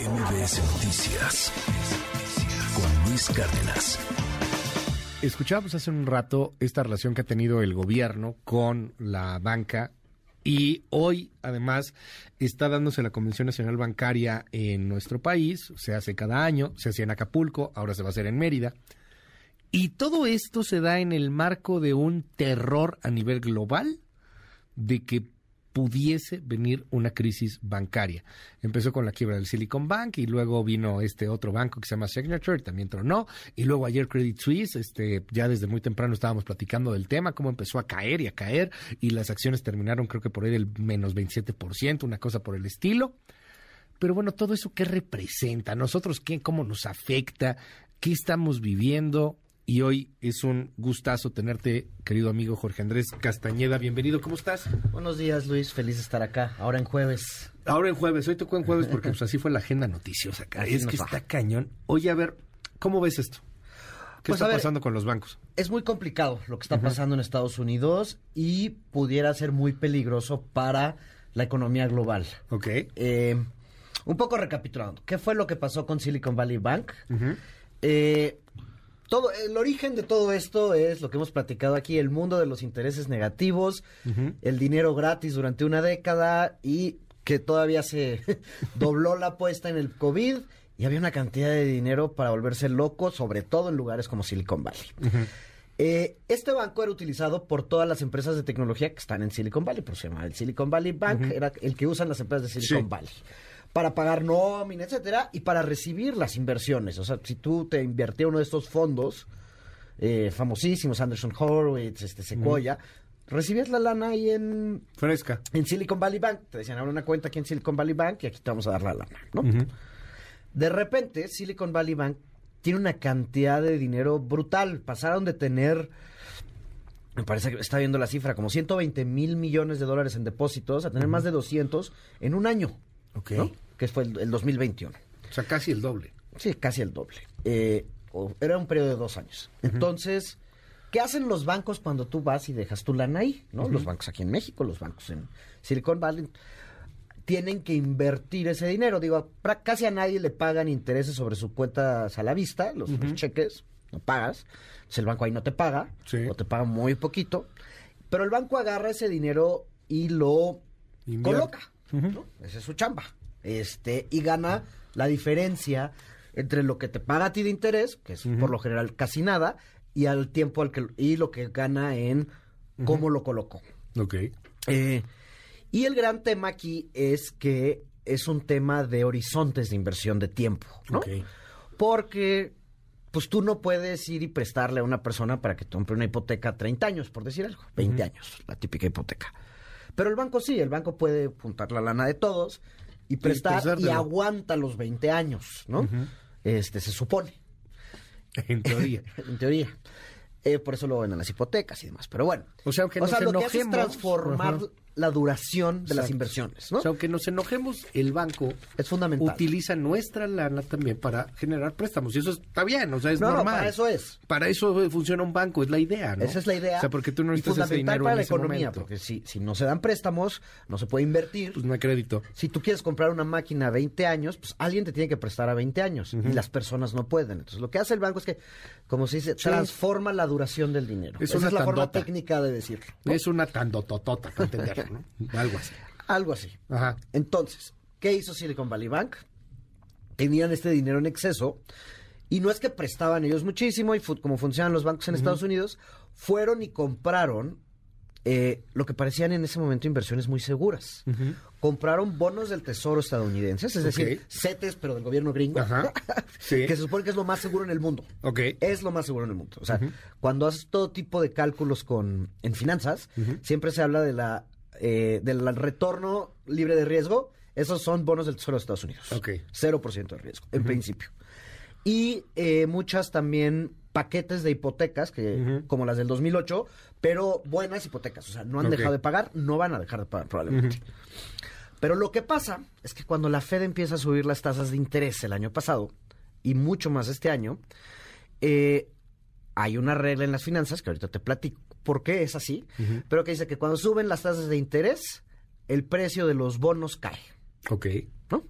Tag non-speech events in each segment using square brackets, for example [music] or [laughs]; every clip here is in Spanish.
MBS Noticias con Luis Cárdenas. Escuchábamos hace un rato esta relación que ha tenido el gobierno con la banca y hoy además está dándose la Convención Nacional Bancaria en nuestro país, se hace cada año, se hacía en Acapulco, ahora se va a hacer en Mérida. Y todo esto se da en el marco de un terror a nivel global de que pudiese venir una crisis bancaria. Empezó con la quiebra del Silicon Bank y luego vino este otro banco que se llama Signature, también tronó, y luego ayer Credit Suisse, este, ya desde muy temprano estábamos platicando del tema, cómo empezó a caer y a caer, y las acciones terminaron creo que por ahí del menos 27%, una cosa por el estilo. Pero bueno, todo eso qué representa, nosotros qué, cómo nos afecta, qué estamos viviendo, y hoy es un gustazo tenerte, querido amigo Jorge Andrés Castañeda. Bienvenido, ¿cómo estás? Buenos días, Luis. Feliz de estar acá. Ahora en jueves. Ahora en jueves. Hoy tocó en jueves porque pues, así fue la agenda noticiosa. Acá. es que está cañón. Oye, a ver, ¿cómo ves esto? ¿Qué pues, está pasando con los bancos? Es muy complicado lo que está pasando en Estados Unidos y pudiera ser muy peligroso para la economía global. Ok. Eh, un poco recapitulando. ¿Qué fue lo que pasó con Silicon Valley Bank? eh, todo, el origen de todo esto es lo que hemos platicado aquí, el mundo de los intereses negativos, el dinero gratis durante una década y que todavía se [laughs] dobló la apuesta en el COVID y había una cantidad de dinero para volverse loco, sobre todo en lugares como Silicon Valley. Eh, este banco era utilizado por todas las empresas de tecnología que están en Silicon Valley, por se llama el Silicon Valley Bank, era el que usan las empresas de Silicon Valley para pagar nómina, etcétera, y para recibir las inversiones. O sea, si tú te invertías uno de estos fondos eh, famosísimos, Anderson Horowitz, este Sequoia, recibías la lana ahí en... Fresca. En Silicon Valley Bank. Te decían, abre una cuenta aquí en Silicon Valley Bank y aquí te vamos a dar la lana, ¿no? De repente, Silicon Valley Bank tiene una cantidad de dinero brutal. Pasaron de tener me parece que está viendo la cifra, como 120 mil millones de dólares en depósitos, a tener más de 200 en un año. Ok. Que fue el, 2021. O sea, casi el doble. Sí, casi el doble. Eh, era un periodo de dos años. Entonces, ¿qué hacen los bancos cuando tú vas y dejas tu lana ahí? ¿no? Los bancos aquí en México, los bancos en Silicon Valley, tienen que invertir ese dinero. Digo, casi a nadie le pagan intereses sobre sus cuentas a la vista, los, cheques, no pagas. Entonces el banco ahí no te paga, o te paga muy poquito. Pero el banco agarra ese dinero y lo coloca. Esa es su chamba. Este, y gana la diferencia entre lo que te paga a ti de interés, que es por lo general casi nada, y al tiempo al que y lo que gana en cómo lo colocó. Ok. Eh, y el gran tema aquí es que es un tema de horizontes de inversión de tiempo, ¿no? Porque pues tú no puedes ir y prestarle a una persona para que compre una hipoteca 30 años, por decir algo, 20 años, la típica hipoteca. Pero el banco sí, el banco puede juntar la lana de todos y prestar y, aguanta los 20 años, ¿no? Este se supone. [laughs] En teoría. [laughs] en teoría. Eh, por eso lo ven en las hipotecas y demás. Pero bueno. O sea, aunque o sea, lo que hace es transformar la duración de las inversiones, ¿no? O sea, aunque nos enojemos, el banco es fundamental. utiliza nuestra lana también para generar préstamos y eso está bien, o sea, es normal. para eso es. Para eso funciona un banco, es la idea, ¿no? Esa es la idea. O sea, porque tú no necesitas ese dinero para la ese economía, momento. porque si, si no se dan préstamos, no se puede invertir. Pues no hay crédito. Si tú quieres comprar una máquina a 20 años, pues alguien te tiene que prestar a 20 años y las personas no pueden. Entonces, lo que hace el banco es que, como se dice, transforma la duración del dinero. Es Esa una es la forma técnica de decirlo. Es una tandototota, para Algo así. Algo así. Ajá. Entonces, ¿qué hizo Silicon Valley Bank? Tenían este dinero en exceso y no es que prestaban ellos muchísimo y fu- como funcionan los bancos en Estados Unidos, fueron y compraron eh, lo que parecían en ese momento inversiones muy seguras. Compraron bonos del Tesoro estadounidense, es decir. CETES, pero del gobierno gringo, Ajá. [laughs] Sí. que se supone que es lo más seguro en el mundo. Ok. Es lo más seguro en el mundo. O sea, cuando haces todo tipo de cálculos con en finanzas, siempre se habla de la eh, del retorno libre de riesgo. Esos son bonos del Tesoro de Estados Unidos. Ok. 0% de riesgo, en principio. Y eh, muchas también paquetes de hipotecas, que como las del 2008, pero buenas hipotecas. O sea, no han dejado de pagar, no van a dejar de pagar probablemente. Pero lo que pasa es que cuando la Fed empieza a subir las tasas de interés el año pasado, y mucho más este año, eh, hay una regla en las finanzas, que ahorita te platico por qué es así, pero que dice que cuando suben las tasas de interés, el precio de los bonos cae, Ok. ¿no?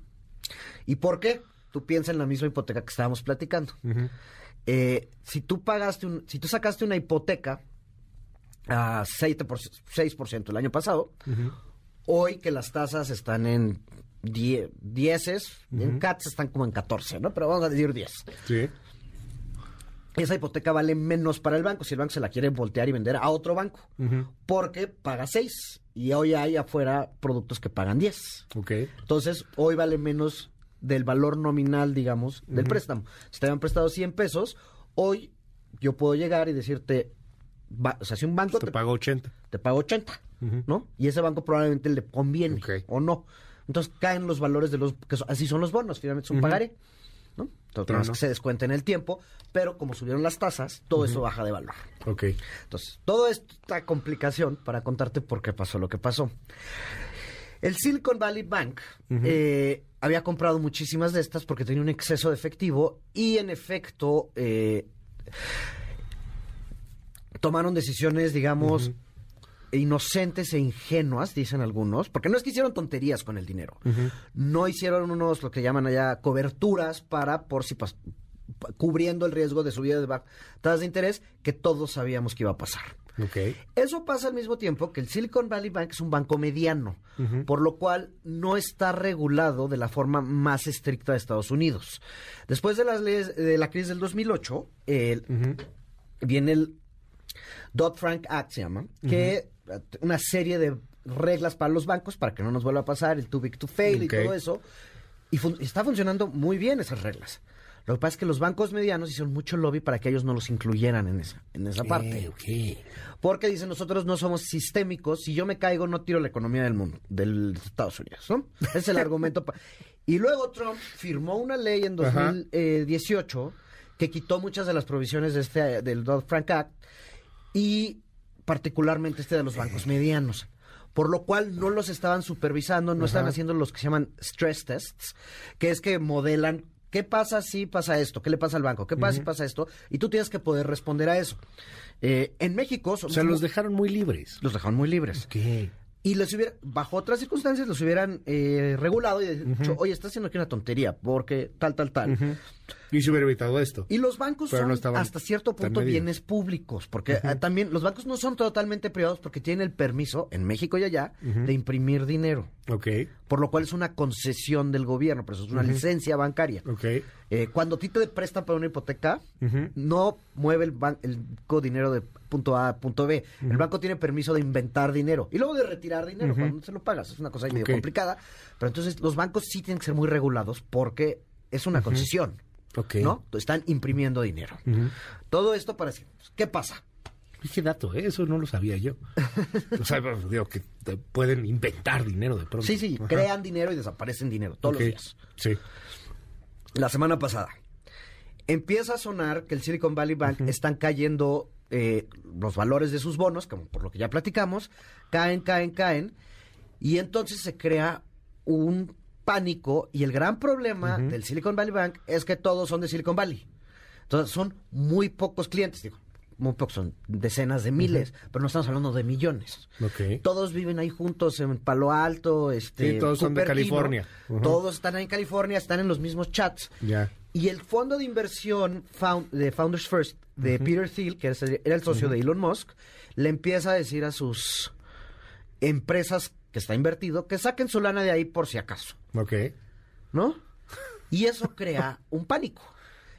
¿Y por qué? Tú piensas en la misma hipoteca que estábamos platicando. Eh, si tú pagaste un, si tú sacaste una hipoteca a 7%, 6% el año pasado, hoy que las tasas están en 10, 10 en CATS están como en 14, ¿no? Pero vamos a decir 10. Sí. Esa hipoteca vale menos para el banco si el banco se la quiere voltear y vender a otro banco, porque paga 6 y hoy hay afuera productos que pagan 10. Ok. Entonces, hoy vale menos del valor nominal, digamos, del préstamo. Si te habían prestado 100 pesos, hoy yo puedo llegar y decirte, va- o sea, si un banco Te te, pago 80. te paga 80, ¿no? Y ese banco probablemente le conviene o no. Entonces caen los valores de los, que son- así son los bonos, finalmente es un pagaré, ¿no? Entonces, no. que se descuenta en el tiempo, pero como subieron las tasas, todo eso baja de valor. Ok. Entonces, toda esta complicación para contarte por qué pasó lo que pasó. El Silicon Valley Bank eh, había comprado muchísimas de estas porque tenía un exceso de efectivo y en efecto eh, tomaron decisiones, digamos, inocentes e ingenuas, dicen algunos, porque no es que hicieron tonterías con el dinero. No hicieron unos, lo que llaman allá, coberturas para, por si pas- pa- cubriendo el riesgo de subida de tasas de interés que todos sabíamos que iba a pasar. Eso pasa al mismo tiempo que el Silicon Valley Bank es un banco mediano, por lo cual no está regulado de la forma más estricta de Estados Unidos. Después de las leyes de la crisis del 2008, el- viene el Dodd-Frank Act, se llama, que eh, una serie de reglas para los bancos para que no nos vuelva a pasar el too big to fail y todo eso. Y fun- está funcionando muy bien esas reglas. Lo que pasa es que los bancos medianos hicieron mucho lobby para que ellos no los incluyeran en esa, en esa parte. Eh. Porque dicen, nosotros no somos sistémicos, si yo me caigo no tiro la economía del mundo, del Estados Unidos, ¿no? Es el [laughs] argumento. y luego Trump firmó una ley en Ajá. 2018 que quitó muchas de las provisiones de este, del Dodd-Frank Act y particularmente este de los bancos medianos. Por lo cual no los estaban supervisando, no están haciendo los que se llaman stress tests, que es que modelan qué pasa si pasa esto, qué le pasa al banco, qué pasa si pasa esto, y tú tienes que poder responder a eso. Eh, en México O sea, los dejaron muy libres. los dejaron muy libres. Ok. Y les hubiera, bajo otras circunstancias, los hubieran eh, regulado y dicho, oye, estás haciendo aquí una tontería, porque tal, tal, tal. Y se hubiera evitado esto. Y los bancos Pero son no estaban hasta cierto punto bienes públicos, porque ah, también los bancos no son totalmente privados porque tienen el permiso, en México y allá, de imprimir dinero, Ok. por lo cual es una concesión del gobierno, pero eso es una licencia bancaria. Ok. Eh, cuando a ti te prestan para una hipoteca, no mueve el, ban- el banco dinero de punto A a punto B. El banco tiene permiso de inventar dinero y luego de retirar dinero cuando no se lo pagas. Es una cosa ahí medio complicada. Pero entonces los bancos sí tienen que ser muy regulados porque es una concesión. ¿No? Están imprimiendo dinero. Todo esto para decir, pues, ¿qué pasa? Qué dato, ¿eh? eso no lo sabía yo. [laughs] o sea, bueno, digo que pueden inventar dinero de pronto. Sí, sí, Ajá. crean dinero y desaparecen dinero todos los días. Sí. la semana pasada. Empieza a sonar que el Silicon Valley Bank están cayendo eh, los valores de sus bonos, como por lo que ya platicamos, caen, caen, caen, y entonces se crea un pánico y el gran problema del Silicon Valley Bank es que todos son de Silicon Valley. Entonces son muy pocos clientes, digo, muy pocos, son decenas de miles, pero no estamos hablando de millones. Ok. Todos viven ahí juntos en Palo Alto, este, Sí, todos son de. California. Todos están ahí en California, están en los mismos chats. Ya. Y el fondo de inversión found- de Founders First de Peter Thiel, que era el socio de Elon Musk, le empieza a decir a sus empresas que está invertido que saquen su lana de ahí por si acaso, Ok. ¿no? Y eso crea un pánico.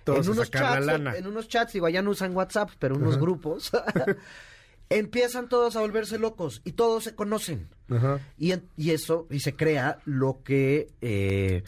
Todos en unos sacar la chats, lana. en unos chats, digo, allá no usan WhatsApp, pero unos grupos, [laughs] empiezan todos a volverse locos y todos se conocen. Y, en- y eso, y se crea lo que eh,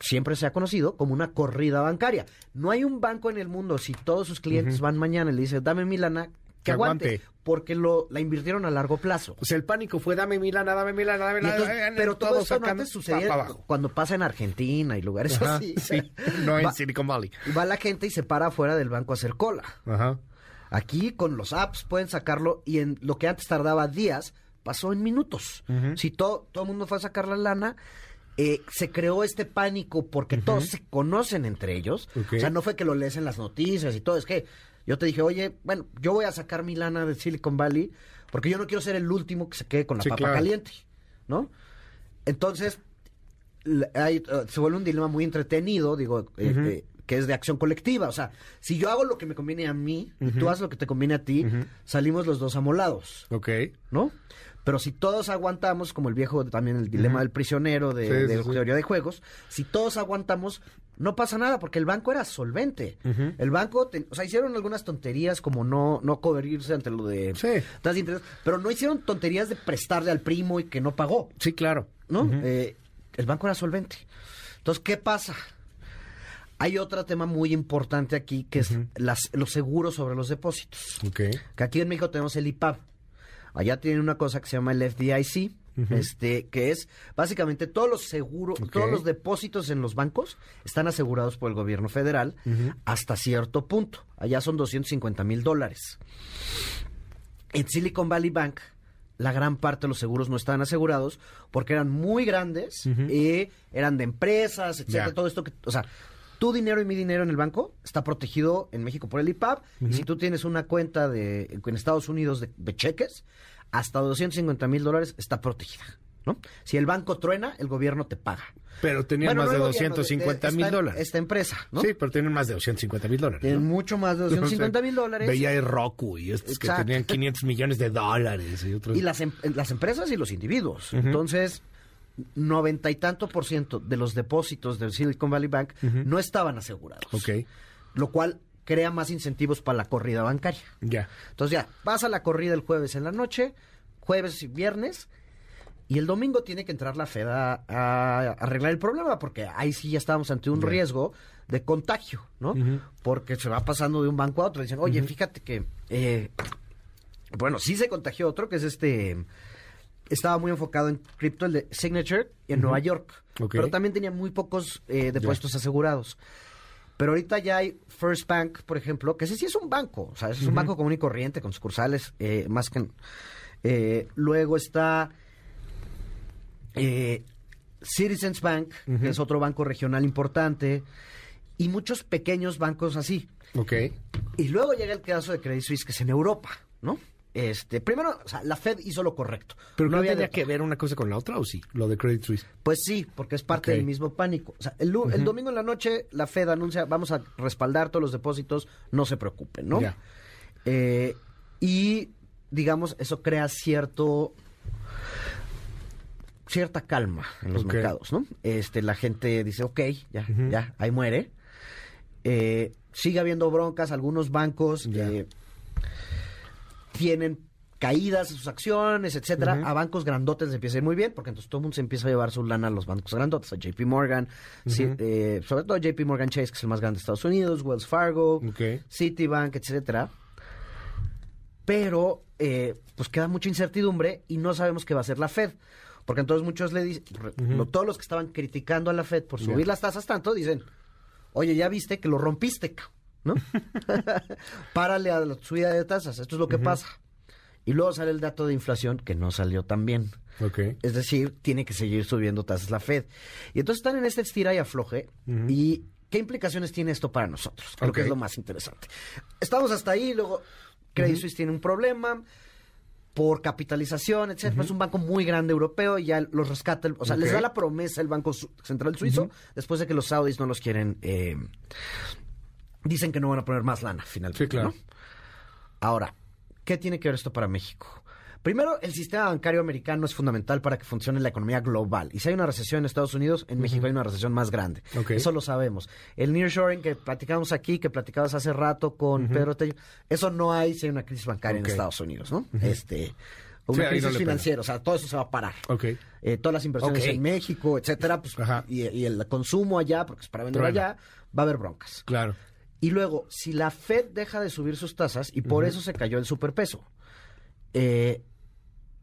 siempre se ha conocido como una corrida bancaria. No hay un banco en el mundo, si todos sus clientes van mañana y le dicen, dame mi lana, que aguante, porque lo, la invirtieron a largo plazo. O sea, el pánico fue dame mi lana, dame mi lana, dame Y mi lana. entonces- eh, pero todo no sacando antes sucedía abajo. cuando pasa en Argentina y lugares Ajá, así. sí. [laughs] No en Va- Silicon Valley. y va la gente y se para afuera del banco a hacer cola. Ajá. Aquí con los apps pueden sacarlo y en lo que antes tardaba días, pasó en minutos. Si to- todo el mundo fue a sacar la lana, eh, se creó este pánico porque todos se conocen entre ellos. O sea, no fue que lo lees en las noticias y todo, es que yo te dije, oye, bueno, yo voy a sacar mi lana de Silicon Valley porque yo no quiero ser el último que se quede con la Sí, papa claro. caliente, ¿no? Entonces, hay, uh, se vuelve un dilema muy entretenido, digo, eh, eh, que es de acción colectiva. O sea, si yo hago lo que me conviene a mí y tú haces lo que te conviene a ti, salimos los dos amolados, Ok. ¿no? Pero si todos aguantamos, como el viejo también el dilema del prisionero de, Sí, sí, de sí. teoría de juegos, si todos aguantamos, no pasa nada porque el banco era solvente. El banco, te- o sea, hicieron algunas tonterías como no no cubrirse ante lo de Sí. tasas de interés, pero no hicieron tonterías de prestarle al primo y que no pagó. Sí, claro. ¿no? Eh, el banco era solvente. Entonces, ¿qué pasa? Hay otro tema muy importante aquí que es las, los seguros sobre los depósitos. Ok. Que aquí en México tenemos el IPAB. Allá tienen una cosa que se llama el FDIC, este, que es básicamente todos los seguros, todos los depósitos en los bancos están asegurados por el gobierno federal hasta cierto punto. Allá son 250 mil dólares. En Silicon Valley Bank, la gran parte de los seguros no estaban asegurados porque eran muy grandes y eran de empresas, etcétera, todo esto que, o sea, tu dinero y mi dinero en el banco está protegido en México por el IPAB y si tú tienes una cuenta de en Estados Unidos de, de cheques, hasta 250 mil dólares está protegida, ¿no? Si el banco truena, el gobierno te paga. Pero tenían Bueno, más no de el gobierno, 250 mil esta- dólares. Esta empresa, ¿no? Sí, pero tienen más de 250 mil dólares. Tienen ¿no? mucho más de 250 [laughs] mil dólares. Veía el Roku y estos Exacto. que tenían 500 millones de dólares y otros. Y las, em- las empresas y los individuos. Entonces, noventa y tanto por ciento de los depósitos del Silicon Valley Bank no estaban asegurados. Ok, Lo cual crea más incentivos para la corrida bancaria. ya. Entonces ya, pasa la corrida el jueves en la noche, jueves y viernes, y el domingo tiene que entrar la Fed a, a arreglar el problema, porque ahí sí ya estábamos ante un riesgo de contagio, ¿no? Porque se va pasando de un banco a otro. Dicen, oye, fíjate que, eh, bueno, sí se contagió otro, que es este, estaba muy enfocado en cripto, el de Signature, en Nueva York, pero también tenía muy pocos eh, depósitos asegurados. Pero ahorita ya hay First Bank, por ejemplo, que ese sí es un banco, o sea, es un banco común y corriente con sucursales, eh, más que... eh, luego está eh, Citizens Bank, que es otro banco regional importante, y muchos pequeños bancos así. Ok. Y luego llega el caso de Credit Suisse, que es en Europa, ¿no? Este, primero, o sea, la Fed hizo lo correcto. ¿Pero no, había tenía de- que ver una cosa con la otra o sí? Lo de Credit Suisse. Pues sí, porque es parte del mismo pánico. O sea, el, domingo en la noche la Fed anuncia, vamos a respaldar todos los depósitos, no se preocupen, ¿no? Eh, y, digamos, eso crea cierto cierta calma en los mercados, ¿no? Este, la gente dice, ok, ya, ya, ahí muere. Eh, sigue habiendo broncas, algunos bancos eh, tienen caídas en sus acciones, etcétera. A bancos grandotes les empieza a ir muy bien, porque entonces todo el mundo se empieza a llevar su lana a los bancos grandotes, a JP Morgan, eh, sobre todo JP Morgan Chase, que es el más grande de Estados Unidos, Wells Fargo, Ok. Citibank, etcétera. Pero, eh, pues queda mucha incertidumbre y no sabemos qué va a hacer la Fed. Porque entonces muchos le dicen, todos los que estaban criticando a la Fed por subir las tasas tanto, dicen, oye, ya viste que lo rompiste, ca- ¿no? [laughs] Párale a la subida de tasas, esto es lo que pasa. Y luego sale el dato de inflación que no salió tan bien. Es decir, tiene que seguir subiendo tasas la Fed. Y entonces están en este estira y afloje. ¿Y qué implicaciones tiene esto para nosotros? Creo que es lo más interesante. Estamos hasta ahí, luego Credit Suisse tiene un problema por capitalización, etcétera. Es un banco muy grande europeo y ya los rescata. O sea, les da la promesa el Banco Central Suizo después de que los saudis no los quieren. eh, dicen que no van a poner más lana, finalmente. Sí, claro. ¿no? Ahora, ¿qué tiene que ver esto para México? Primero, el sistema bancario americano es fundamental para que funcione la economía global. Y si hay una recesión en Estados Unidos, en México hay una recesión más grande. Eso lo sabemos. El nearshoring que platicamos aquí, que platicabas hace rato con Pedro Tello, eso no hay si hay una crisis bancaria en Estados Unidos, ¿no? Este, Sí, una no crisis financiera, o sea, todo eso se va a parar. Ok. Eh, todas las inversiones en México, etcétera, pues, y, y el consumo allá, porque es para vender Truena. allá, va a haber broncas. Claro. Y luego, si la Fed deja de subir sus tasas, y por eso se cayó el superpeso, eh,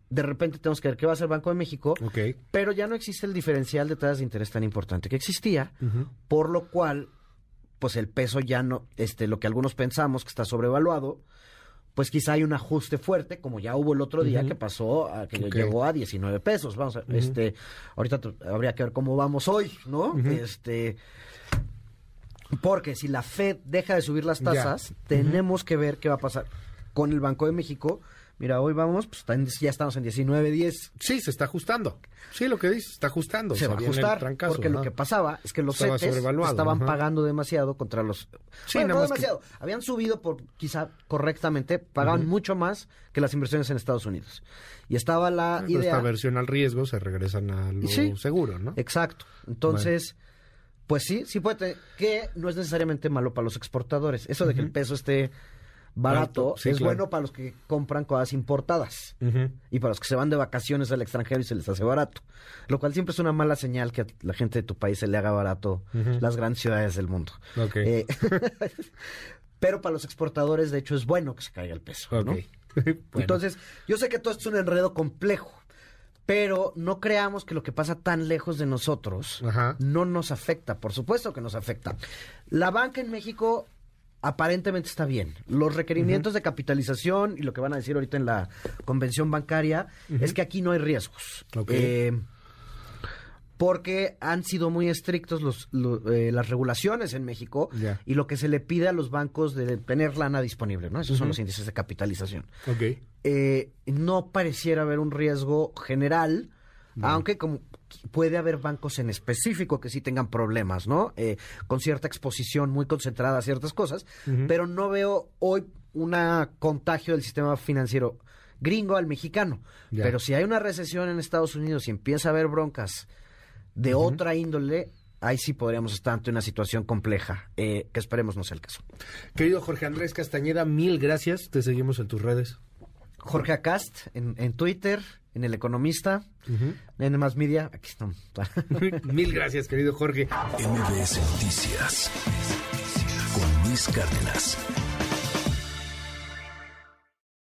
de repente tenemos que ver qué va a hacer Banco de México, Ok. pero ya no existe el diferencial de tasas de interés tan importante que existía, por lo cual, pues el peso ya no, este, lo que algunos pensamos que está sobrevaluado, pues quizá hay un ajuste fuerte, como ya hubo el otro día que pasó, a, que Ok. llegó a 19 pesos. Vamos a, este, ahorita habría que ver cómo vamos hoy, ¿no? Este, porque si la Fed deja de subir las Ya. tasas, tenemos que ver qué va a pasar con el Banco de México Mira, hoy vamos, pues ya estamos en 19.10. Sí, se está ajustando. Sí, lo que dices, está ajustando. Se O sea, va a ajustar, trancazo, porque lo que pasaba es que los Estaba CETES estaban ajá. pagando demasiado contra los... Sí, Bueno, no que- demasiado, habían subido por quizá correctamente, pagaban mucho más que las inversiones en Estados Unidos. Y estaba la Pero idea... esta versión al riesgo se regresan a lo Sí. seguro, ¿no? Exacto. Entonces, pues sí, sí puede tener, que no es necesariamente malo para los exportadores. Eso de que el peso esté barato sí, es claro. bueno para los que compran cosas importadas. Y para los que se van de vacaciones al extranjero y se les hace barato. Lo cual siempre es una mala señal que a la gente de tu país se le haga barato las grandes ciudades del mundo. Eh, [laughs] pero para los exportadores, de hecho, es bueno que se caiga el peso. Ok. ¿no? [laughs] Bueno. Entonces, yo sé que todo esto es un enredo complejo, pero no creamos que lo que pasa tan lejos de nosotros Ajá. no nos afecta. Por supuesto que nos afecta. La banca en México aparentemente está bien. Los requerimientos de capitalización y lo que van a decir ahorita en la convención bancaria es que aquí no hay riesgos. Eh, porque han sido muy estrictos los, lo- eh, las regulaciones en México y lo que se le pide a los bancos de tener lana disponible, ¿no? Esos son los índices de capitalización. Ok. Eh, no pareciera haber un riesgo general, aunque como puede haber bancos en específico que sí tengan problemas, ¿no? Eh, con cierta exposición muy concentrada a ciertas cosas, pero no veo hoy una contagio del sistema financiero gringo al mexicano. Ya. Pero si hay una recesión en Estados Unidos y empieza a haber broncas de otra índole, ahí sí podríamos estar ante una situación compleja, eh, que esperemos no sea el caso. Querido Jorge Andrés Castañeda, mil gracias. Te seguimos en tus redes. Jorge Acast en, en Twitter, en El Economista, en Más Media, aquí están. [laughs] mil gracias, querido Jorge. MBS Noticias con Luis Cárdenas.